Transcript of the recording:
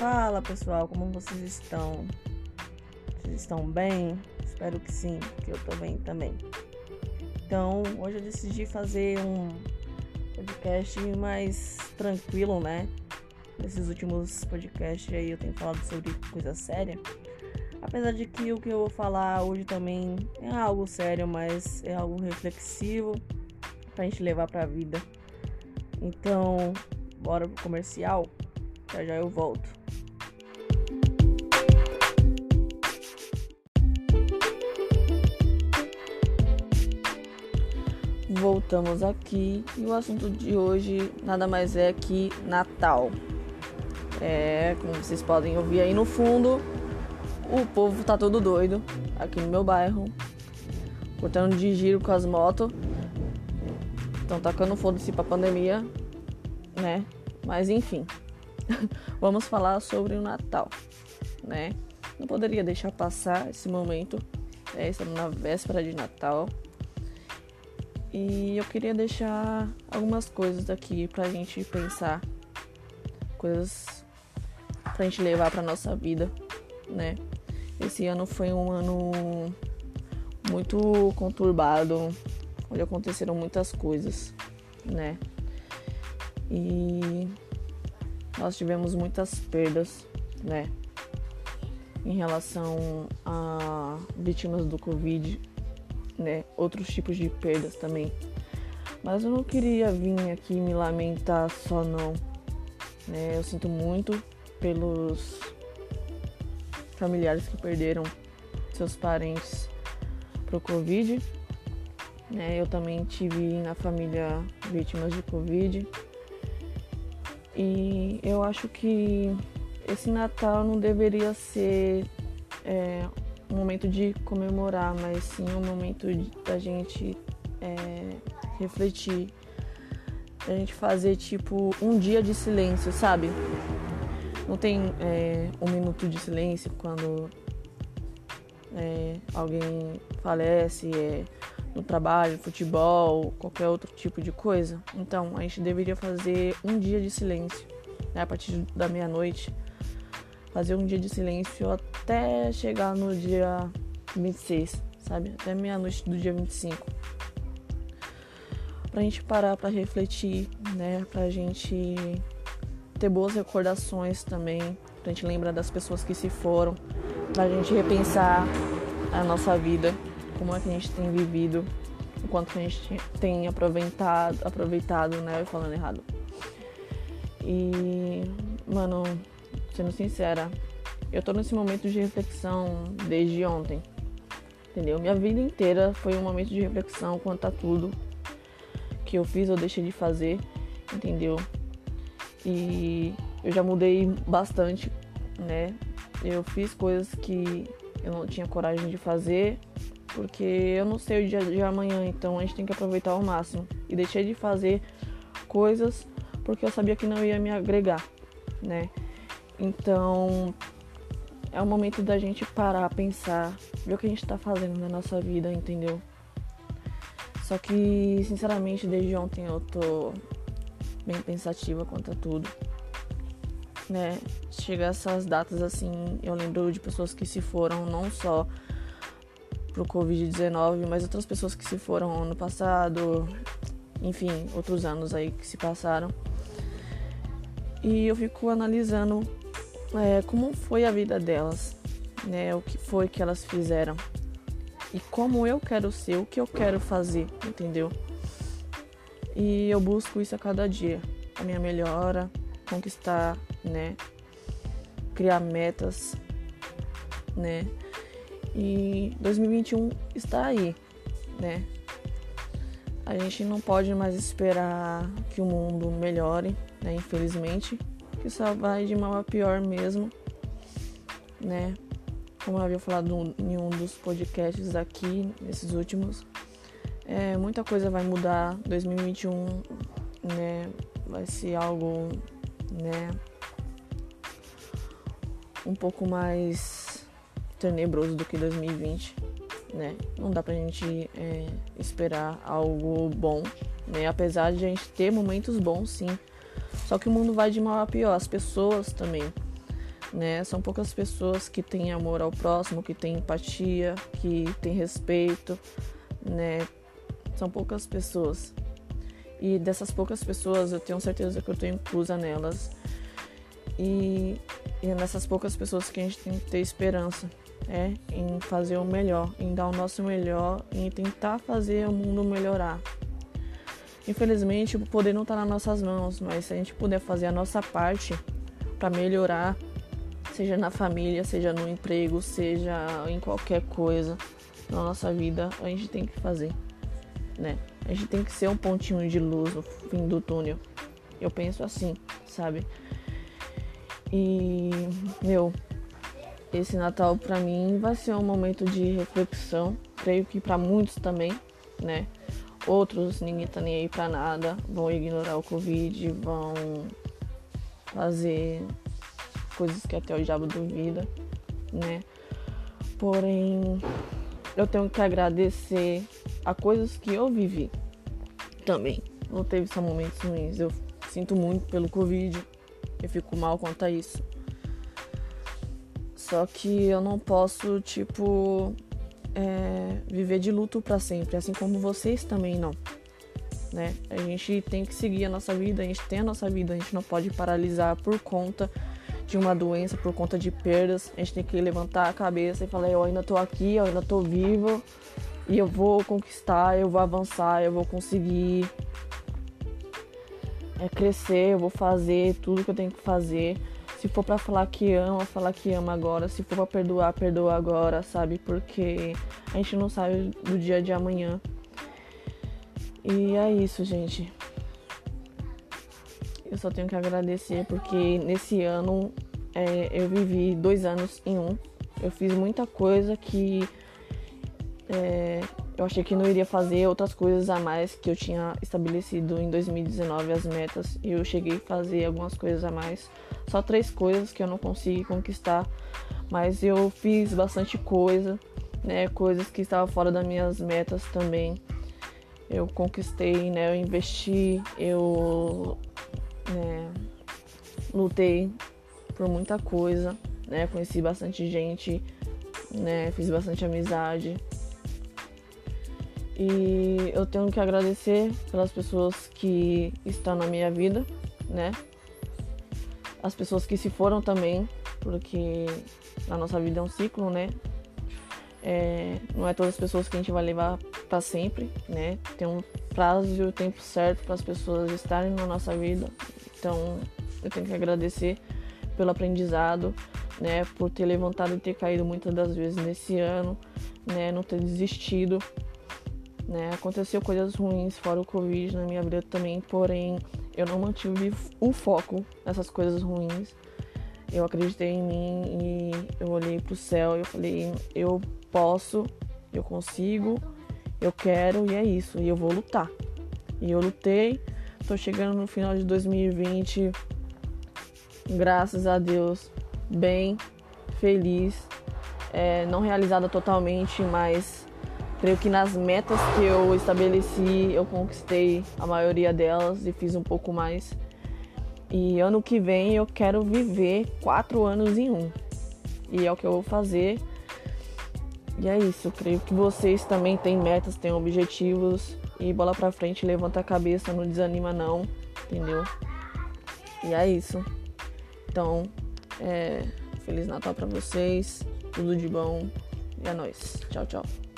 Fala pessoal, como vocês estão? Vocês estão bem? Espero que sim, que eu tô bem também. Então, hoje eu decidi fazer um podcast mais tranquilo, né? Nesses últimos podcasts aí eu tenho falado sobre coisa séria. Apesar de que o que eu vou falar hoje também é algo sério, mas é algo reflexivo pra gente levar pra vida. Então, bora pro comercial. Já já eu volto. Voltamos aqui e o assunto de hoje nada mais é que Natal. É, como vocês podem ouvir aí no fundo, o povo tá todo doido aqui no meu bairro, cortando de giro com as motos. Estão tacando foda-se pra pandemia, né? Mas enfim, vamos falar sobre o Natal, né? Não poderia deixar passar esse momento, né? estamos na véspera de Natal. E eu queria deixar algumas coisas aqui pra gente pensar, coisas pra gente levar pra nossa vida, né? Esse ano foi um ano muito conturbado, onde aconteceram muitas coisas, né? E nós tivemos muitas perdas, né? Em relação a vítimas do Covid, né? Outros tipos de perdas também. Mas eu não queria vir aqui me lamentar só não, né? Eu sinto muito pelos familiares que perderam seus parentes pro Covid. Né? Eu também tive na família vítimas de Covid. E eu acho que esse Natal não deveria ser é, um momento de comemorar, mas sim um momento da gente é, refletir, da gente fazer tipo um dia de silêncio, sabe? Não tem é, um minuto de silêncio quando é, alguém falece é, no trabalho, futebol, qualquer outro tipo de coisa. Então, a gente deveria fazer um dia de silêncio, né, a partir da meia-noite. Fazer um dia de silêncio até chegar no dia 26, sabe? Até meia-noite do dia 25. Pra gente parar pra refletir, né? Pra gente ter boas recordações também, pra gente lembrar das pessoas que se foram, pra gente repensar a nossa vida, como é que a gente tem vivido, o quanto a gente tem aproveitado, aproveitado, né? Falando errado. E, mano, sendo sincera, eu tô nesse momento de reflexão desde ontem. Entendeu? Minha vida inteira foi um momento de reflexão quanto a tudo que eu fiz ou deixei de fazer, entendeu? E eu já mudei bastante, né? Eu fiz coisas que eu não tinha coragem de fazer, porque eu não sei o dia de amanhã, então a gente tem que aproveitar ao máximo. E deixei de fazer coisas porque eu sabia que não ia me agregar, né? Então é o momento da gente parar, pensar, ver o que a gente tá fazendo na nossa vida, entendeu? Só que, sinceramente, desde ontem eu tô bem pensativa quanto a tudo. Né? Chega essas datas assim, eu lembro de pessoas que se foram não só pro Covid-19, mas outras pessoas que se foram ano passado, enfim, outros anos aí que se passaram. E eu fico analisando é, como foi a vida delas, né? O que foi que elas fizeram e como eu quero ser, o que eu quero fazer, entendeu? E eu busco isso a cada dia. A minha melhora, conquistar, né? Criar metas, né? E 2021 está aí, né? A gente não pode mais esperar que o mundo melhore, né? Infelizmente, que só vai de mal a pior mesmo, né? Como eu havia falado em um dos podcasts aqui, nesses últimos, é, muita coisa vai mudar. 2021 né, vai ser algo né, um pouco mais tenebroso do que 2020. Né? Não dá pra gente é, esperar algo bom, né? apesar de a gente ter momentos bons sim. Só que o mundo vai de mal a pior, as pessoas também. né? São poucas pessoas que têm amor ao próximo, que têm empatia, que têm respeito, né? São poucas pessoas. E dessas poucas pessoas, eu tenho certeza que eu estou inclusa nelas. E, e é nessas poucas pessoas que a gente tem que ter esperança, é, em fazer o melhor, em dar o nosso melhor, em tentar fazer o mundo melhorar. Infelizmente, o poder não está nas nossas mãos, mas se a gente puder fazer a nossa parte para melhorar, seja na família, seja no emprego, seja em qualquer coisa na nossa vida, a gente tem que fazer, né? A gente tem que ser um pontinho de luz no fim do túnel. Eu penso assim, sabe? E, meu, esse Natal para mim vai ser um momento de reflexão, creio que para muitos também, né? Outros ninguém tá nem aí para nada, vão ignorar o Covid, vão fazer coisas que até o diabo duvida, né? Porém, eu tenho que agradecer a coisas que eu vivi também. Não teve só momentos ruins. Eu sinto muito pelo Covid. Eu fico mal quanto a isso. Só que eu não posso, tipo, é, viver de luto para sempre, assim como vocês também não. Né? A gente tem que seguir a nossa vida, a gente tem a nossa vida, a gente não pode paralisar por conta de uma doença, por conta de perdas. A gente tem que levantar a cabeça e falar: eu ainda tô aqui, eu ainda tô vivo e eu vou conquistar, eu vou avançar, eu vou conseguir é, crescer, eu vou fazer tudo que eu tenho que fazer. Se for para falar que ama, falar que ama agora. Se for para perdoar, perdoa agora, sabe? Porque a gente não sabe do dia de amanhã. E é isso, gente. Eu só tenho que agradecer porque nesse ano é, eu vivi dois anos em um. Eu fiz muita coisa que é, eu achei que não iria fazer outras coisas a mais que eu tinha estabelecido em 2019 as metas e eu cheguei a fazer algumas coisas a mais. Só três coisas que eu não consegui conquistar, mas eu fiz bastante coisa, né? Coisas que estavam fora das minhas metas também. Eu conquistei, né? Eu investi, eu né, lutei por muita coisa, né? Conheci bastante gente, né? Fiz bastante amizade. E eu tenho que agradecer pelas pessoas que estão na minha vida, né? As pessoas que se foram também, porque a nossa vida é um ciclo, né? É, não é todas as pessoas que a gente vai levar para sempre, né? Tem um prazo e o tempo certo para as pessoas estarem na nossa vida. Então, eu tenho que agradecer pelo aprendizado, né? Por ter levantado e ter caído muitas das vezes nesse ano, né? Não ter desistido, né? Aconteceu coisas ruins fora o Covid na minha vida também, porém eu não mantive o foco nessas coisas ruins. Eu acreditei em mim e eu olhei pro céu e eu falei, eu posso, eu consigo, eu quero e é isso, e eu vou lutar. E eu lutei, tô chegando no final de 2020, graças a Deus, bem, feliz, é, não realizada totalmente, mas Creio que nas metas que eu estabeleci, eu conquistei a maioria delas e fiz um pouco mais. E ano que vem eu quero viver quatro anos em um. E é o que eu vou fazer. E é isso. Creio que vocês também têm metas, têm objetivos. E bola pra frente, levanta a cabeça, não desanima não. Entendeu? E é isso. Então, é, Feliz Natal para vocês. Tudo de bom. E é nóis. Tchau, tchau.